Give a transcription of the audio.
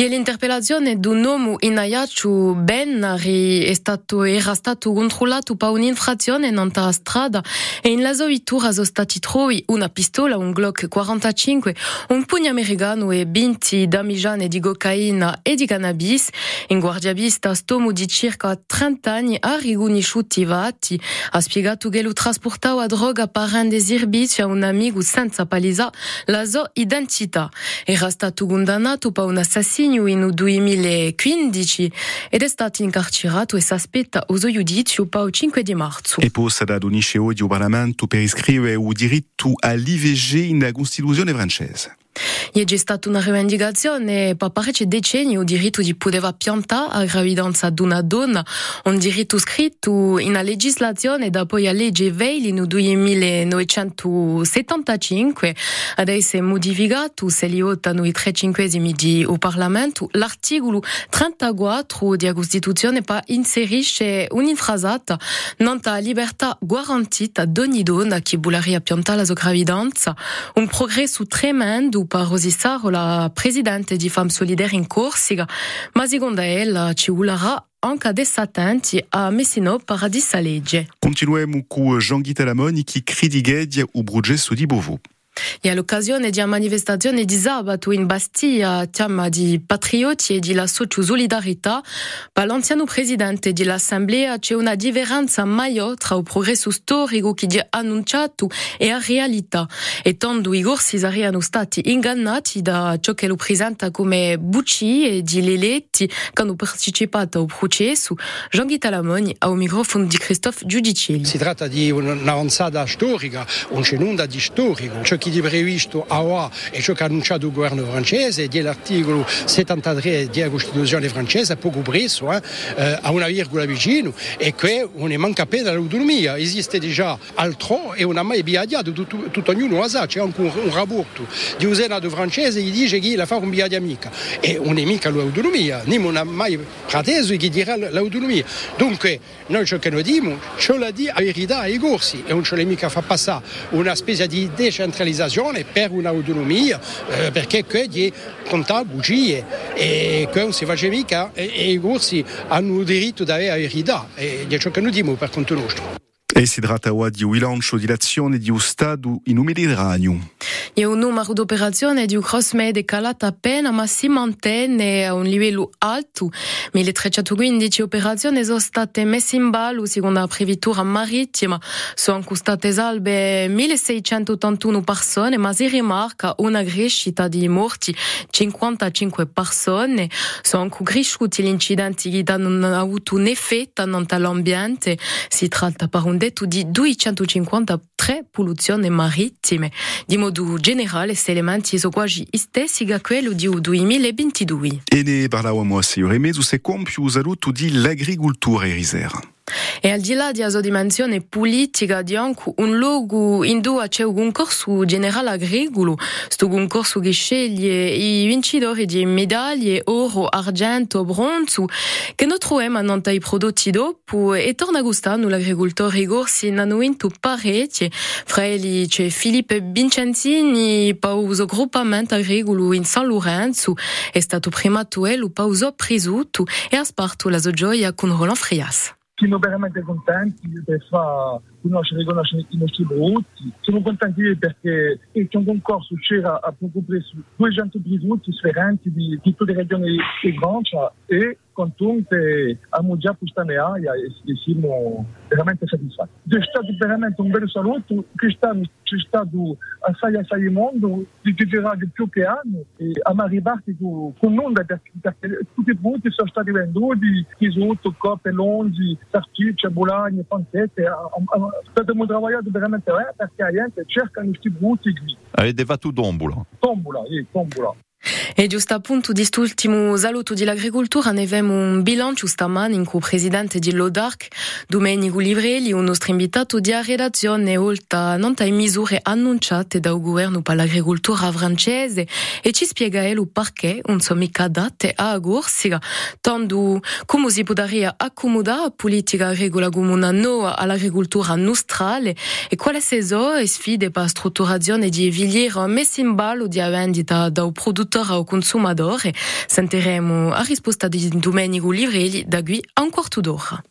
E l'interpellazione d'un uomo in Ayaccio Bennari era stato controllato per un'infrazione non a strada e in la sua vettura sono stati trovati una pistola, un Glock 45, un pugno americano e 20 damigiane di cocaina e di cannabis. In guardiabista stomo di circa 30 anni ha riconosciuto i fatti, ha spiegato che lo trasportava droga per rendere servizio a un amico senza palesare la sua identità. Era stato condannato per un assassinio in 2015 ed è stato incarcerato e si aspetta o giudizio per il 5 di marzo. E possa da donisce oggi al Parlamento per iscrivere il diritto all'IVG nella Costituzione francese. È già stata una rivendicazione per parecchi decenni il diritto di poter piantare la gravidanza di una donna, un diritto scritto in una legislazione da poi la legge Veil nel 1975, adesso è modificato, se li votano i tre cinquesimi di o Parlamento, l'articolo 34 della Costituzione per inserisce un'infrasata non la libertà garantita ad ogni donna che vorrebbe piantare la sua gravidanza, un progresso tremendo per Rosissaro, la presidente di Femme Solidaire in Corsica, ma secondo ella ci vorrà anche adesso attenti a Messino Paradisa legge. Continuiamo con Jean-Guy Lamoni che critica il progetto di Beauvau. E all'occasione di una manifestazione di sabato in Bastia, chiama di patrioti e di la solidarietà, per l'anziano presidente dell'Assemblea c'è una differenza maggiore tra il progresso storico che è annunciato e la realtà, e tanto i corsi sarebbero stati ingannati da ciò che lo presenta come bucci e di leletti che hanno partecipato al processo. Jean-Guy Talamoni al microfono di Christophe Giudicelli. Si tratta di un'avanzata storica, un cenunda di storico, ciò che di previsto a OA e ciò che ha annunciato il governo francese, dell'articolo 73 della Costituzione francese, poco preso, eh, a una virgola vicino, e che non manca appena l'autonomia. Esiste già altro e non ha mai biadiato, tutto, tutto ognuno lo sa, c'è anche un, un rapporto di un senato francese che dice che la fa un biadia mica, e non è mica l'autonomia, non ha mai preteso che dirà l'autonomia. Dunque, noi ciò che noi diciamo, ce la di la verità ai corsi, e non ce l'è mica fa passare una specie di decentralizzazione per un'autonomia eh, perché che di contare bugie e che non si mica e, e i hanno il diritto di avere la verità e è ciò che noi diciamo per conto. E di di in. E un numero di operazioni di cross med calato appena ma si mantiene a un livello alto. 1315 operazioni sono state messe in ballo secondo la previtura marittima. Sono costate salve 1681 persone, ma si rimarca una crescita di morti 55 persone. Sono cresciuti gli incidenti che hanno avuto un effetto nell'ambiente. Si tratta per un detto di 253 polluzioni marittime. Di modo generale, questi elementi sono quasi stessi che quello di 2022. E ne parlavamo a Signore Mezzo, se compiu saluto di l'agricoltura erisera. E al di là di dimensione politica, di anche un luogo in cui c'è un concorso generale agricolo, questo concorso che sceglie i vincitori di medaglie oro, argento, bronzo, che noi troviamo nei prodotti dopo e torna gustare l'agricoltore Gorsi hanno vinto. Fra elli c'è Filippo Vincenzini, pauso gruppamento agricolo in San Lorenzo, è stato primato ello pauso prisuto e ha sparto la sua gioia con Roland Frias. Siamo veramente contenti per fare conoscere. Siamo contenti perché c'era a poco presso 200 brutti differenti di tutte le regioni di Francia e contenti abbiamo già questa medaglia e siamo veramente veramente un bel saluto, quest'anno c'è stato assai assai mondo, di girare più che anni e abbiamo arrivato con noi perché, perché tutti i brutti sono stati venduti, risotto, coppe, longi, salsicce, bolagne, pancette, abbiamo lavorato veramente bene perché la gente cerca questi brutti qui. Avete fatto tombola? Tombola, sì, tombola. E giusto appunto di quest'ultimo saluto dell'agricoltura ne abbiamo un bilancio stamattina in cui il presidente di Lodarc, Domenico Livrelli, un nostro invitato di redazione, oltre non ai misure annunciate dal governo per l'agricoltura francese e ci spiega il perché non sono mica adatte a Corsica, tanto come si potrebbe accomodare la politica agricola comune no all'agricoltura nostrale e quali sono le sfide per la strutturazione di filiere messe in ballo di vendita dal produttore ao consumador. Sentiremo a risposta di Domenico Livrelli da qui a un quarto d'ora.